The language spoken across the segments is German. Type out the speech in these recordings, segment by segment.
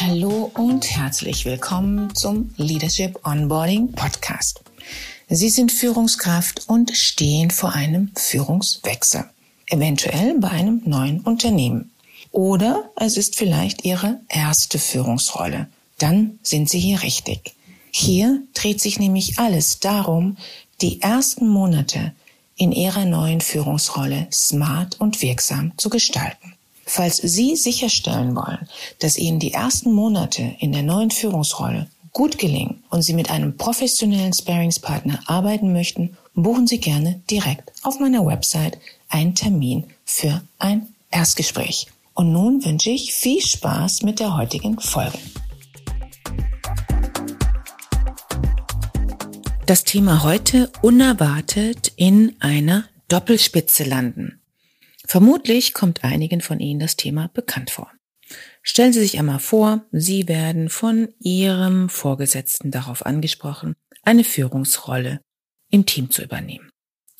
Hallo und herzlich willkommen zum Leadership Onboarding Podcast. Sie sind Führungskraft und stehen vor einem Führungswechsel, eventuell bei einem neuen Unternehmen. Oder es ist vielleicht Ihre erste Führungsrolle. Dann sind Sie hier richtig. Hier dreht sich nämlich alles darum, die ersten Monate in Ihrer neuen Führungsrolle smart und wirksam zu gestalten. Falls Sie sicherstellen wollen, dass Ihnen die ersten Monate in der neuen Führungsrolle gut gelingen und Sie mit einem professionellen Sparingspartner arbeiten möchten, buchen Sie gerne direkt auf meiner Website einen Termin für ein Erstgespräch. Und nun wünsche ich viel Spaß mit der heutigen Folge. Das Thema heute unerwartet in einer Doppelspitze landen. Vermutlich kommt einigen von Ihnen das Thema bekannt vor. Stellen Sie sich einmal vor, Sie werden von Ihrem Vorgesetzten darauf angesprochen, eine Führungsrolle im Team zu übernehmen.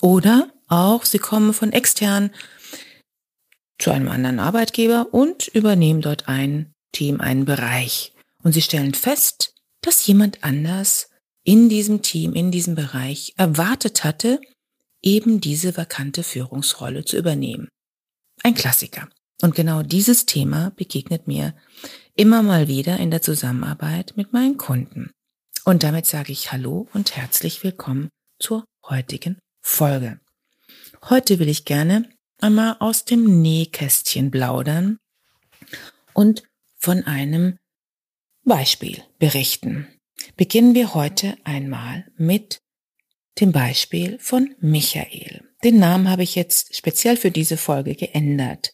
Oder auch Sie kommen von extern zu einem anderen Arbeitgeber und übernehmen dort ein Team, einen Bereich. Und Sie stellen fest, dass jemand anders in diesem Team, in diesem Bereich erwartet hatte, eben diese vakante Führungsrolle zu übernehmen. Ein Klassiker. Und genau dieses Thema begegnet mir immer mal wieder in der Zusammenarbeit mit meinen Kunden. Und damit sage ich Hallo und herzlich willkommen zur heutigen Folge. Heute will ich gerne einmal aus dem Nähkästchen plaudern und von einem Beispiel berichten. Beginnen wir heute einmal mit dem Beispiel von Michael. Den Namen habe ich jetzt speziell für diese Folge geändert.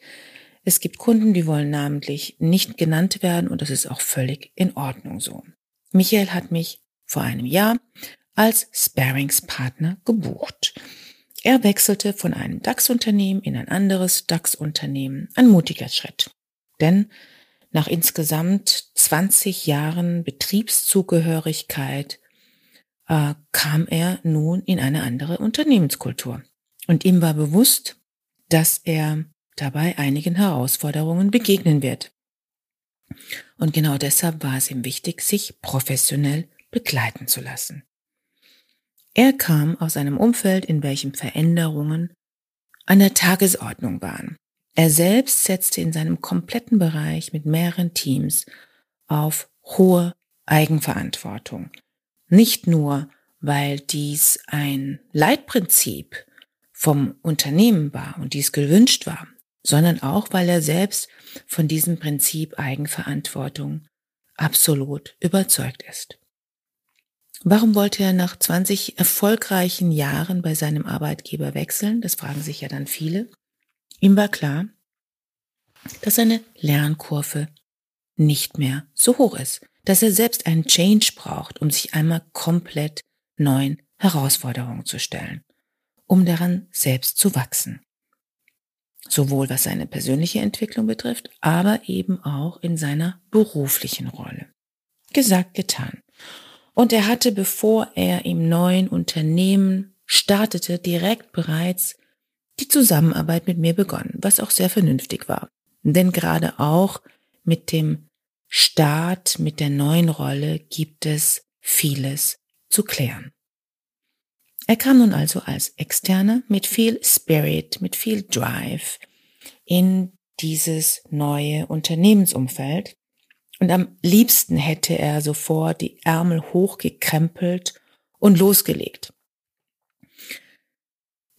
Es gibt Kunden, die wollen namentlich nicht genannt werden und das ist auch völlig in Ordnung so. Michael hat mich vor einem Jahr als Sparingspartner gebucht. Er wechselte von einem DAX-Unternehmen in ein anderes DAX-Unternehmen. Ein mutiger Schritt. Denn nach insgesamt 20 Jahren Betriebszugehörigkeit äh, kam er nun in eine andere Unternehmenskultur. Und ihm war bewusst, dass er dabei einigen Herausforderungen begegnen wird. Und genau deshalb war es ihm wichtig, sich professionell begleiten zu lassen. Er kam aus einem Umfeld, in welchem Veränderungen an der Tagesordnung waren. Er selbst setzte in seinem kompletten Bereich mit mehreren Teams auf hohe Eigenverantwortung. Nicht nur, weil dies ein Leitprinzip vom Unternehmen war und dies gewünscht war, sondern auch, weil er selbst von diesem Prinzip Eigenverantwortung absolut überzeugt ist. Warum wollte er nach 20 erfolgreichen Jahren bei seinem Arbeitgeber wechseln? Das fragen sich ja dann viele. Ihm war klar, dass seine Lernkurve nicht mehr so hoch ist, dass er selbst einen Change braucht, um sich einmal komplett neuen Herausforderungen zu stellen um daran selbst zu wachsen. Sowohl was seine persönliche Entwicklung betrifft, aber eben auch in seiner beruflichen Rolle. Gesagt, getan. Und er hatte, bevor er im neuen Unternehmen startete, direkt bereits die Zusammenarbeit mit mir begonnen, was auch sehr vernünftig war. Denn gerade auch mit dem Start, mit der neuen Rolle gibt es vieles zu klären. Er kam nun also als Externer mit viel Spirit, mit viel Drive in dieses neue Unternehmensumfeld und am liebsten hätte er sofort die Ärmel hochgekrempelt und losgelegt.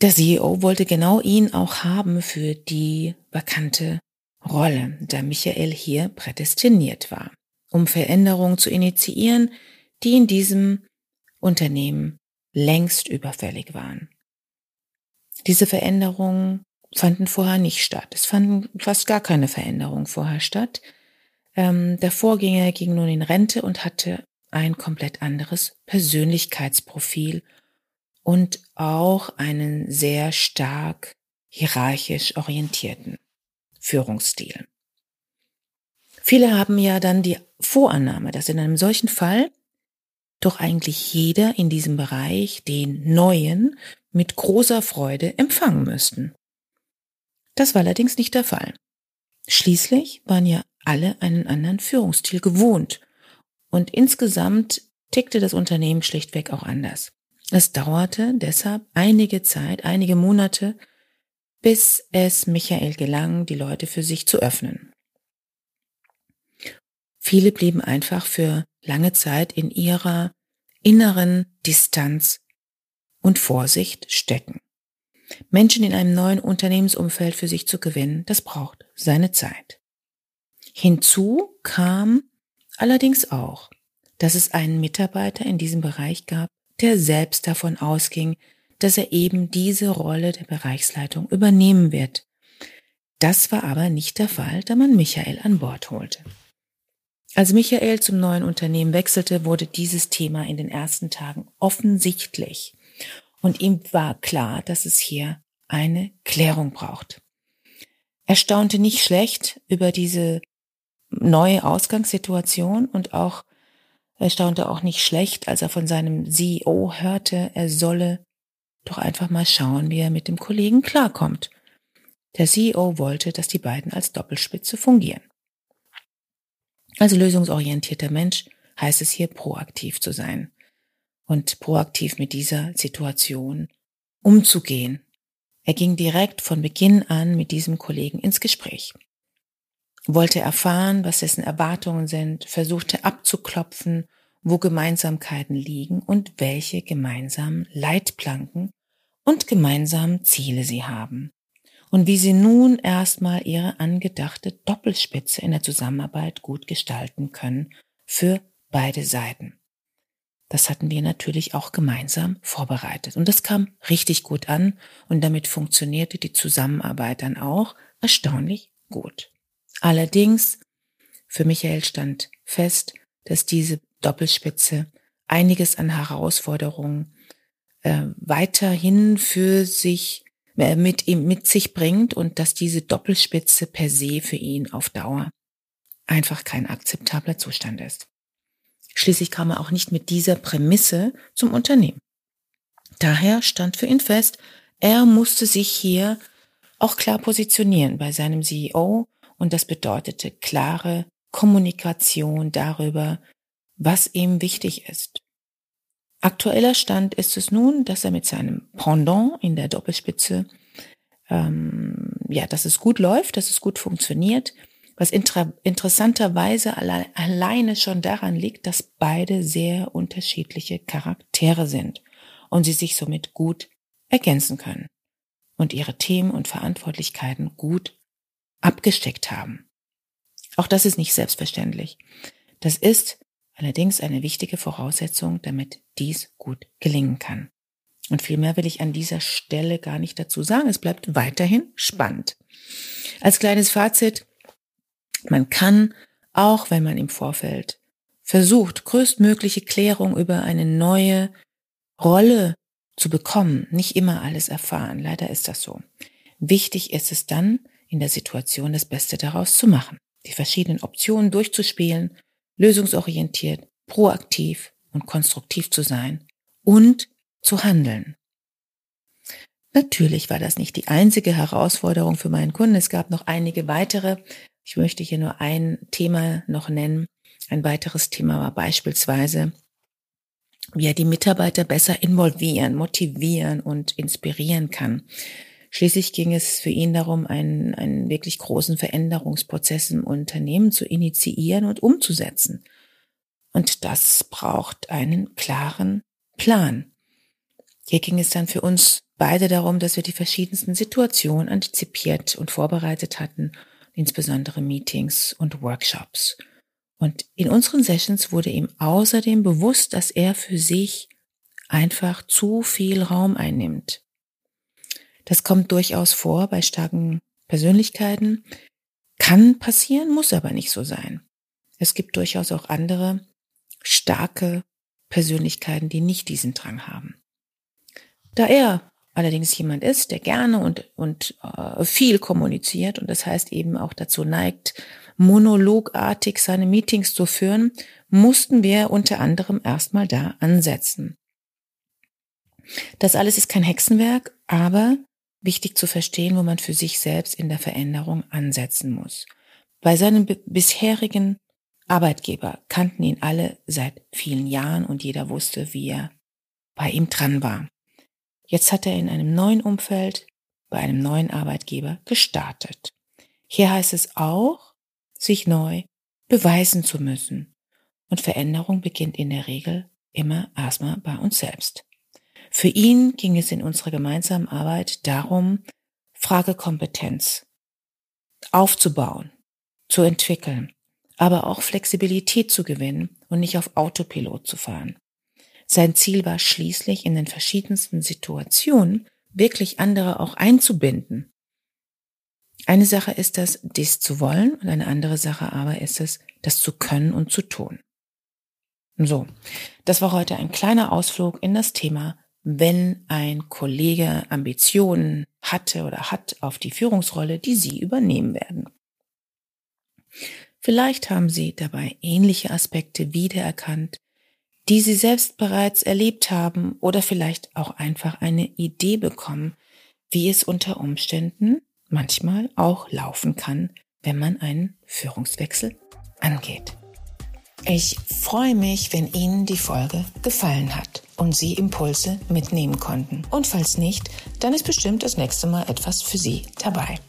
Der CEO wollte genau ihn auch haben für die vakante Rolle, da Michael hier prädestiniert war, um Veränderungen zu initiieren, die in diesem Unternehmen längst überfällig waren. Diese Veränderungen fanden vorher nicht statt. Es fanden fast gar keine Veränderungen vorher statt. Ähm, der Vorgänger ging nun in Rente und hatte ein komplett anderes Persönlichkeitsprofil und auch einen sehr stark hierarchisch orientierten Führungsstil. Viele haben ja dann die Vorannahme, dass in einem solchen Fall doch eigentlich jeder in diesem Bereich den neuen mit großer Freude empfangen müssten. Das war allerdings nicht der Fall. Schließlich waren ja alle einen anderen Führungsstil gewohnt. Und insgesamt tickte das Unternehmen schlichtweg auch anders. Es dauerte deshalb einige Zeit, einige Monate, bis es Michael gelang, die Leute für sich zu öffnen. Viele blieben einfach für lange Zeit in ihrer inneren Distanz und Vorsicht stecken. Menschen in einem neuen Unternehmensumfeld für sich zu gewinnen, das braucht seine Zeit. Hinzu kam allerdings auch, dass es einen Mitarbeiter in diesem Bereich gab, der selbst davon ausging, dass er eben diese Rolle der Bereichsleitung übernehmen wird. Das war aber nicht der Fall, da man Michael an Bord holte. Als Michael zum neuen Unternehmen wechselte, wurde dieses Thema in den ersten Tagen offensichtlich. Und ihm war klar, dass es hier eine Klärung braucht. Er staunte nicht schlecht über diese neue Ausgangssituation und auch er staunte auch nicht schlecht, als er von seinem CEO hörte, er solle doch einfach mal schauen, wie er mit dem Kollegen klarkommt. Der CEO wollte, dass die beiden als Doppelspitze fungieren. Als lösungsorientierter Mensch heißt es hier proaktiv zu sein und proaktiv mit dieser Situation umzugehen. Er ging direkt von Beginn an mit diesem Kollegen ins Gespräch wollte erfahren, was dessen Erwartungen sind, versuchte abzuklopfen, wo Gemeinsamkeiten liegen und welche gemeinsamen Leitplanken und gemeinsamen Ziele sie haben und wie sie nun erstmal ihre angedachte Doppelspitze in der Zusammenarbeit gut gestalten können für beide Seiten. Das hatten wir natürlich auch gemeinsam vorbereitet und das kam richtig gut an und damit funktionierte die Zusammenarbeit dann auch erstaunlich gut. Allerdings, für Michael stand fest, dass diese Doppelspitze einiges an Herausforderungen äh, weiterhin für sich mit ihm mit sich bringt und dass diese Doppelspitze per se für ihn auf Dauer einfach kein akzeptabler Zustand ist. Schließlich kam er auch nicht mit dieser Prämisse zum Unternehmen. Daher stand für ihn fest, er musste sich hier auch klar positionieren bei seinem CEO und das bedeutete klare Kommunikation darüber, was ihm wichtig ist. Aktueller Stand ist es nun, dass er mit seinem Pendant in der Doppelspitze, ähm, ja, dass es gut läuft, dass es gut funktioniert, was inter interessanterweise alle alleine schon daran liegt, dass beide sehr unterschiedliche Charaktere sind und sie sich somit gut ergänzen können und ihre Themen und Verantwortlichkeiten gut abgesteckt haben. Auch das ist nicht selbstverständlich. Das ist allerdings eine wichtige Voraussetzung, damit dies gut gelingen kann. Und viel mehr will ich an dieser Stelle gar nicht dazu sagen. Es bleibt weiterhin spannend. Als kleines Fazit, man kann, auch wenn man im Vorfeld versucht, größtmögliche Klärung über eine neue Rolle zu bekommen, nicht immer alles erfahren. Leider ist das so. Wichtig ist es dann, in der Situation das Beste daraus zu machen, die verschiedenen Optionen durchzuspielen, lösungsorientiert, proaktiv und konstruktiv zu sein und zu handeln. Natürlich war das nicht die einzige Herausforderung für meinen Kunden. Es gab noch einige weitere. Ich möchte hier nur ein Thema noch nennen. Ein weiteres Thema war beispielsweise, wie er die Mitarbeiter besser involvieren, motivieren und inspirieren kann. Schließlich ging es für ihn darum, einen, einen wirklich großen Veränderungsprozess im Unternehmen zu initiieren und umzusetzen. Und das braucht einen klaren Plan. Hier ging es dann für uns beide darum, dass wir die verschiedensten Situationen antizipiert und vorbereitet hatten, insbesondere Meetings und Workshops. Und in unseren Sessions wurde ihm außerdem bewusst, dass er für sich einfach zu viel Raum einnimmt. Das kommt durchaus vor bei starken Persönlichkeiten. Kann passieren, muss aber nicht so sein. Es gibt durchaus auch andere starke Persönlichkeiten, die nicht diesen Drang haben. Da er allerdings jemand ist, der gerne und, und äh, viel kommuniziert und das heißt eben auch dazu neigt, monologartig seine Meetings zu führen, mussten wir unter anderem erstmal da ansetzen. Das alles ist kein Hexenwerk, aber wichtig zu verstehen, wo man für sich selbst in der Veränderung ansetzen muss. Bei seinem bisherigen Arbeitgeber kannten ihn alle seit vielen Jahren und jeder wusste, wie er bei ihm dran war. Jetzt hat er in einem neuen Umfeld, bei einem neuen Arbeitgeber gestartet. Hier heißt es auch, sich neu beweisen zu müssen. Und Veränderung beginnt in der Regel immer erstmal bei uns selbst. Für ihn ging es in unserer gemeinsamen Arbeit darum, Fragekompetenz aufzubauen, zu entwickeln, aber auch Flexibilität zu gewinnen und nicht auf Autopilot zu fahren. Sein Ziel war schließlich in den verschiedensten Situationen wirklich andere auch einzubinden. Eine Sache ist das, dies zu wollen und eine andere Sache aber ist es, das zu können und zu tun. So, das war heute ein kleiner Ausflug in das Thema, wenn ein Kollege Ambitionen hatte oder hat auf die Führungsrolle, die Sie übernehmen werden. Vielleicht haben Sie dabei ähnliche Aspekte wiedererkannt, die Sie selbst bereits erlebt haben oder vielleicht auch einfach eine Idee bekommen, wie es unter Umständen manchmal auch laufen kann, wenn man einen Führungswechsel angeht. Ich freue mich, wenn Ihnen die Folge gefallen hat und Sie Impulse mitnehmen konnten. Und falls nicht, dann ist bestimmt das nächste Mal etwas für Sie dabei.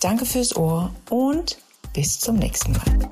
Danke fürs Ohr und bis zum nächsten Mal.